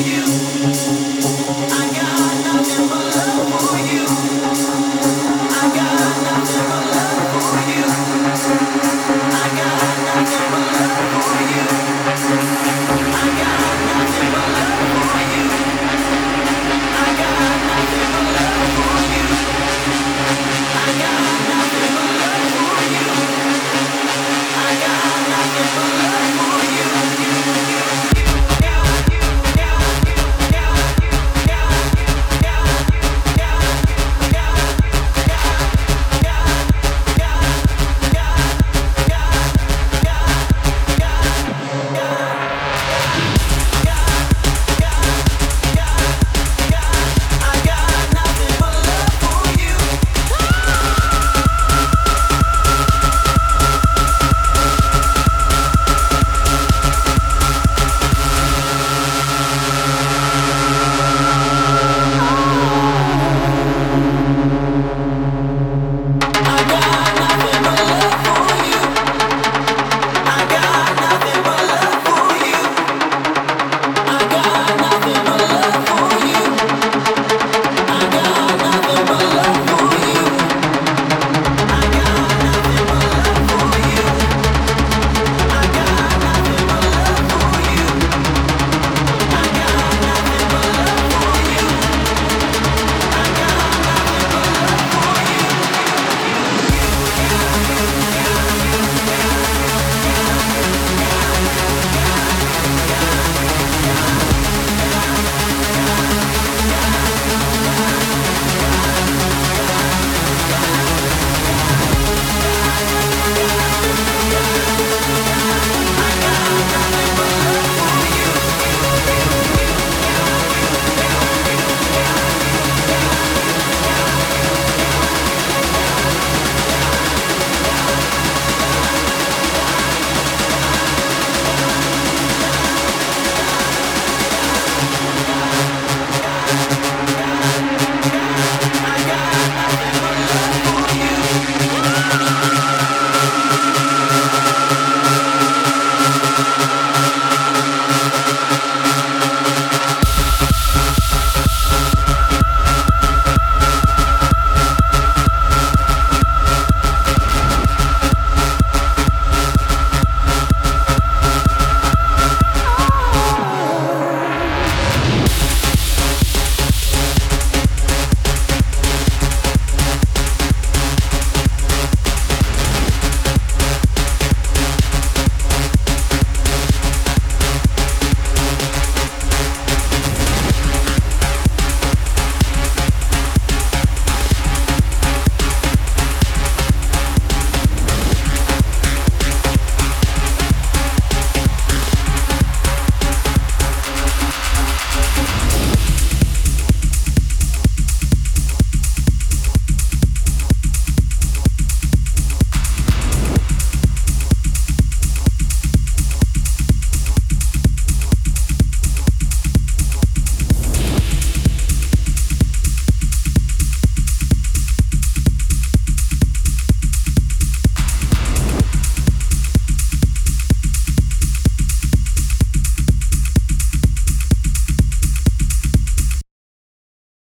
you.